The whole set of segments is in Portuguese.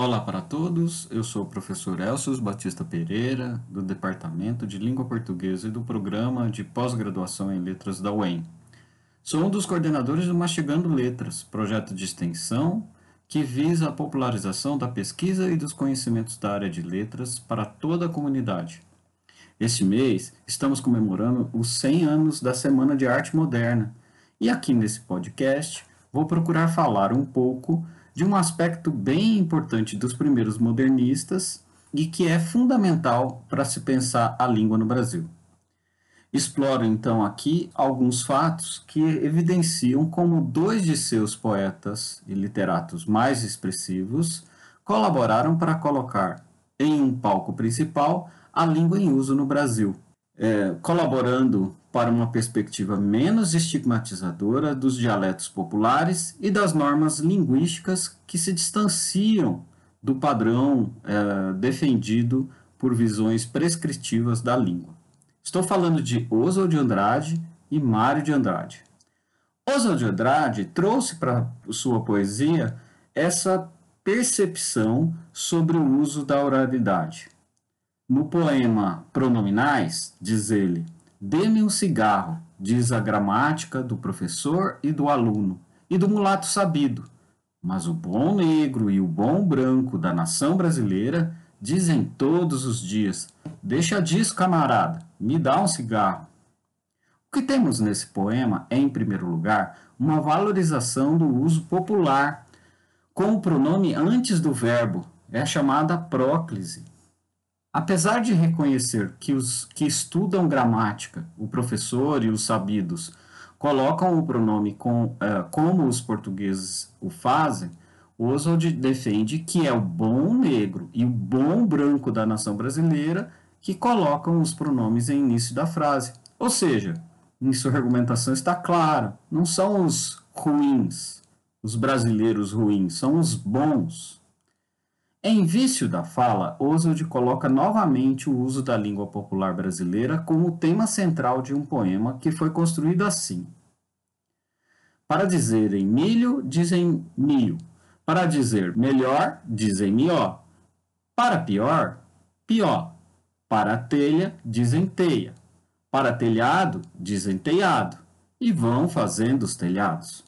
Olá para todos, eu sou o professor Elcio Batista Pereira, do Departamento de Língua Portuguesa e do Programa de Pós-Graduação em Letras da UEM. Sou um dos coordenadores do Mastigando Letras, projeto de extensão que visa a popularização da pesquisa e dos conhecimentos da área de letras para toda a comunidade. Este mês, estamos comemorando os 100 anos da Semana de Arte Moderna, e aqui nesse podcast vou procurar falar um pouco de um aspecto bem importante dos primeiros modernistas e que é fundamental para se pensar a língua no Brasil. Exploro então aqui alguns fatos que evidenciam como dois de seus poetas e literatos mais expressivos colaboraram para colocar em um palco principal a língua em uso no Brasil, é, colaborando para uma perspectiva menos estigmatizadora dos dialetos populares e das normas linguísticas que se distanciam do padrão é, defendido por visões prescritivas da língua. Estou falando de Oswald de Andrade e Mário de Andrade. Oswald de Andrade trouxe para sua poesia essa percepção sobre o uso da oralidade. No poema Pronominais, diz ele, Dê-me um cigarro, diz a gramática do professor e do aluno, e do mulato sabido. Mas o bom negro e o bom branco da nação brasileira dizem todos os dias: Deixa disso, camarada, me dá um cigarro. O que temos nesse poema é, em primeiro lugar, uma valorização do uso popular, com o pronome antes do verbo, é chamada próclise. Apesar de reconhecer que os que estudam gramática, o professor e os sabidos, colocam o pronome com, uh, como os portugueses o fazem, Oswald defende que é o bom negro e o bom branco da nação brasileira que colocam os pronomes em início da frase. Ou seja, em sua argumentação está clara, não são os ruins, os brasileiros ruins, são os bons. Em Vício da Fala, Oswald coloca novamente o uso da língua popular brasileira como tema central de um poema que foi construído assim. Para dizerem milho, dizem milho. Para dizer melhor, dizem mió. Para pior, pior. Para telha, dizem teia. Para telhado, dizem telhado. E vão fazendo os telhados.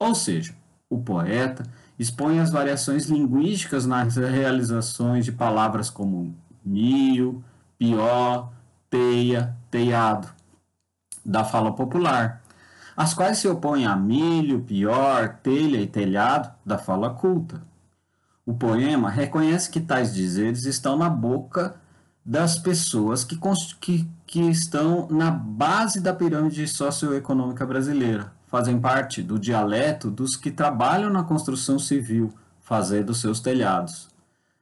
Ou seja, o poeta expõe as variações linguísticas nas realizações de palavras como mil, pior, teia, teiado, da fala popular, as quais se opõem a milho, pior, telha e telhado, da fala culta. O poema reconhece que tais dizeres estão na boca das pessoas que, que, que estão na base da pirâmide socioeconômica brasileira, fazem parte do dialeto dos que trabalham na construção civil, fazendo seus telhados.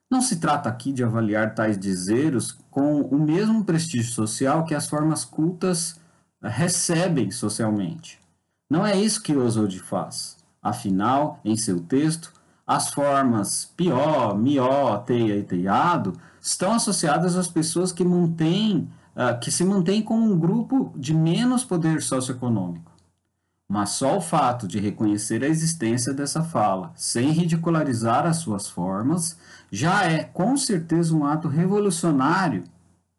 Não se trata aqui de avaliar tais dizeres com o mesmo prestígio social que as formas cultas recebem socialmente. Não é isso que Oswald faz. Afinal, em seu texto, as formas pió, mió, teia e teiado estão associadas às pessoas que, mantêm, uh, que se mantêm como um grupo de menos poder socioeconômico. Mas só o fato de reconhecer a existência dessa fala, sem ridicularizar as suas formas, já é com certeza um ato revolucionário,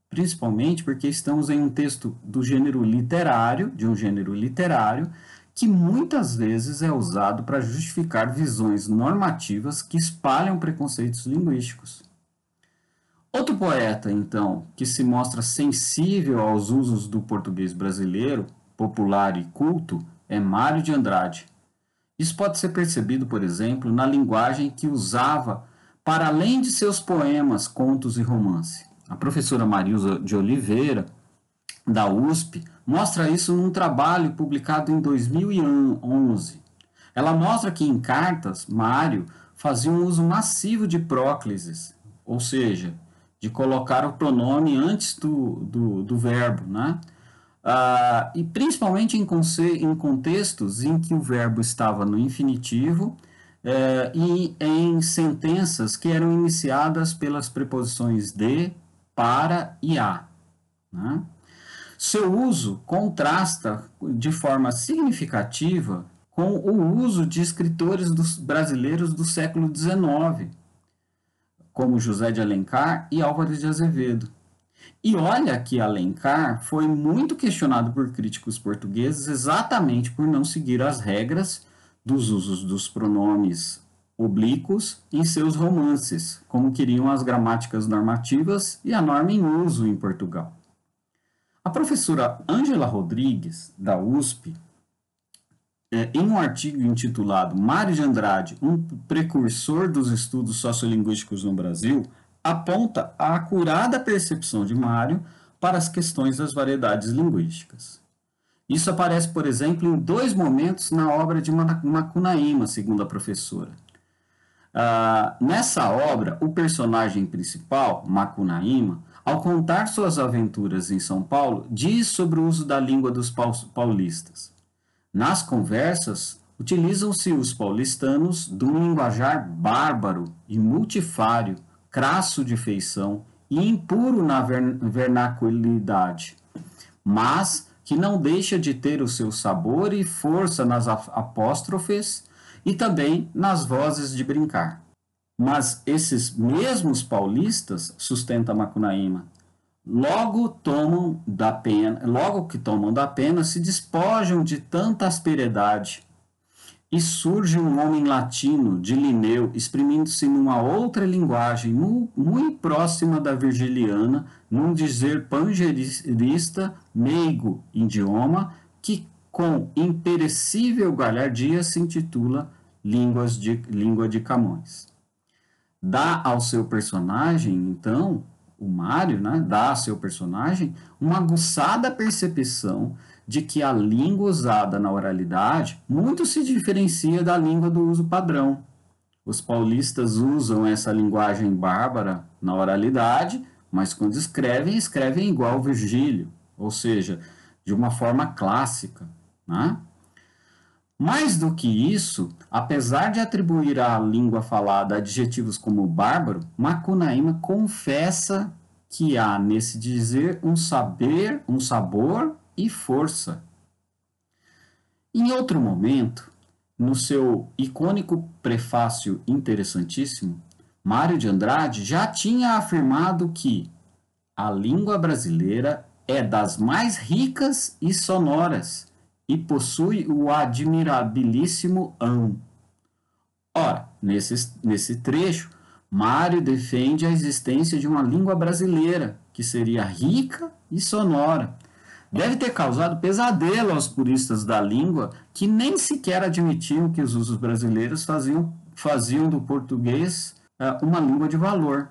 principalmente porque estamos em um texto do gênero literário, de um gênero literário, que muitas vezes é usado para justificar visões normativas que espalham preconceitos linguísticos. Outro poeta, então, que se mostra sensível aos usos do português brasileiro, popular e culto, é Mário de Andrade. Isso pode ser percebido, por exemplo, na linguagem que usava para além de seus poemas, contos e romance. A professora Marilza de Oliveira, da USP, mostra isso num trabalho publicado em 2011. Ela mostra que em cartas, Mário fazia um uso massivo de próclises, ou seja, de colocar o pronome antes do, do, do verbo, né? Uh, e principalmente em, em, contextos em que o verbo estava no infinitivo uh, e em sentenças que eram iniciadas pelas preposições de, para e a. Né? Seu uso contrasta de forma significativa com o uso de escritores dos brasileiros do século XIX, como José de Alencar e Álvares de Azevedo. E olha que Alencar foi muito questionado por críticos portugueses exatamente por não seguir as regras dos usos dos pronomes oblíquos em seus romances, como queriam as gramáticas normativas e a norma em uso em Portugal. A professora Ângela Rodrigues, da USP, é, em um artigo intitulado Mário de Andrade, um precursor dos estudos sociolinguísticos no Brasil, aponta a acurada percepção de Mário para as questões das variedades linguísticas. Isso aparece, por exemplo, em dois momentos na obra de Macunaíma, segundo a professora. Ah, nessa obra, o personagem principal, Macunaíma, ao contar suas aventuras em São Paulo, diz sobre o uso da língua dos paulistas. Nas conversas, utilizam-se os paulistanos de um linguajar bárbaro e multifário, crasso de feição e impuro na vernaculidade, mas que não deixa de ter o seu sabor e força nas apóstrofes e também nas vozes de brincar. Mas esses mesmos paulistas, sustenta Macunaíma, logo tomam da pena, logo que tomam da pena, se despojam de tanta asperidade. E surge um homem latino, de Linneu, exprimindo-se numa outra linguagem, muito próxima da virgiliana, num dizer pangerista, meigo idioma, que com imperecível galhardia se intitula Línguas de, Língua de Camões. Dá ao seu personagem, então, o Mário, né, dá ao seu personagem uma aguçada percepção de que a língua usada na oralidade muito se diferencia da língua do uso padrão. Os paulistas usam essa linguagem bárbara na oralidade, mas quando escrevem, escrevem igual Virgílio, ou seja, de uma forma clássica. Né? Mais do que isso, apesar de atribuir à língua falada adjetivos como bárbaro, Macunaíma confessa que há nesse dizer um saber, um sabor e força. Em outro momento, no seu icônico prefácio interessantíssimo, Mário de Andrade já tinha afirmado que a língua brasileira é das mais ricas e sonoras e possui o admirabilíssimo ão. Ora, nesse, nesse trecho, Mário defende a existência de uma língua brasileira que seria rica e sonora. Deve ter causado pesadelo aos puristas da língua que nem sequer admitiam que os usos brasileiros faziam, faziam do português uh, uma língua de valor.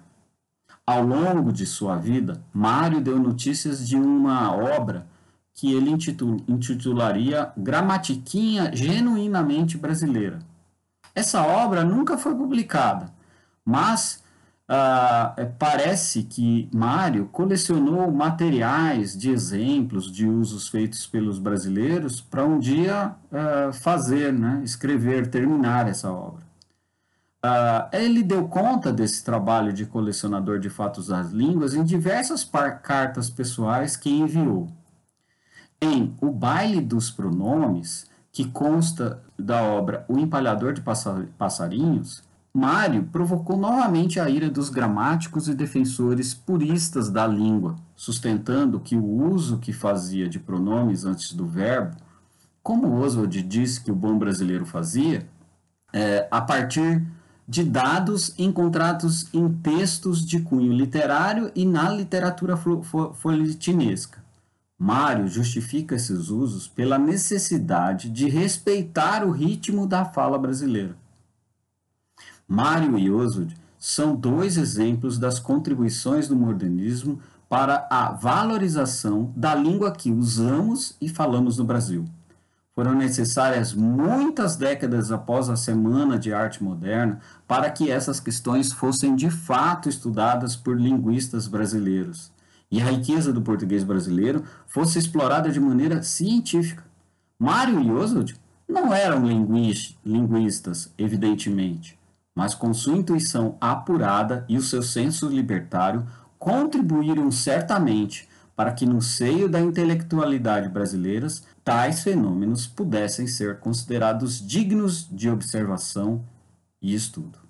Ao longo de sua vida, Mário deu notícias de uma obra que ele intitularia Gramatiquinha Genuinamente Brasileira. Essa obra nunca foi publicada, mas uh, parece que Mário colecionou materiais de exemplos de usos feitos pelos brasileiros para um dia uh, fazer, né, escrever, terminar essa obra. Uh, ele deu conta desse trabalho de colecionador de fatos das línguas em diversas cartas pessoais que enviou. Em O Baile dos Pronomes, que consta da obra O Empalhador de Passarinhos, Mário provocou novamente a ira dos gramáticos e defensores puristas da língua, sustentando que o uso que fazia de pronomes antes do verbo, como Oswald disse que o bom brasileiro fazia, é, a partir de dados encontrados em textos de cunho literário e na literatura folhetinesca. Mário justifica esses usos pela necessidade de respeitar o ritmo da fala brasileira. Mário e Oswald são dois exemplos das contribuições do modernismo para a valorização da língua que usamos e falamos no Brasil. Foram necessárias muitas décadas após a Semana de Arte Moderna para que essas questões fossem de fato estudadas por linguistas brasileiros e a riqueza do português brasileiro fosse explorada de maneira científica. Mário e Oswald não eram linguistas, evidentemente, mas com sua intuição apurada e o seu senso libertário contribuíram certamente para que no seio da intelectualidade brasileira tais fenômenos pudessem ser considerados dignos de observação e estudo.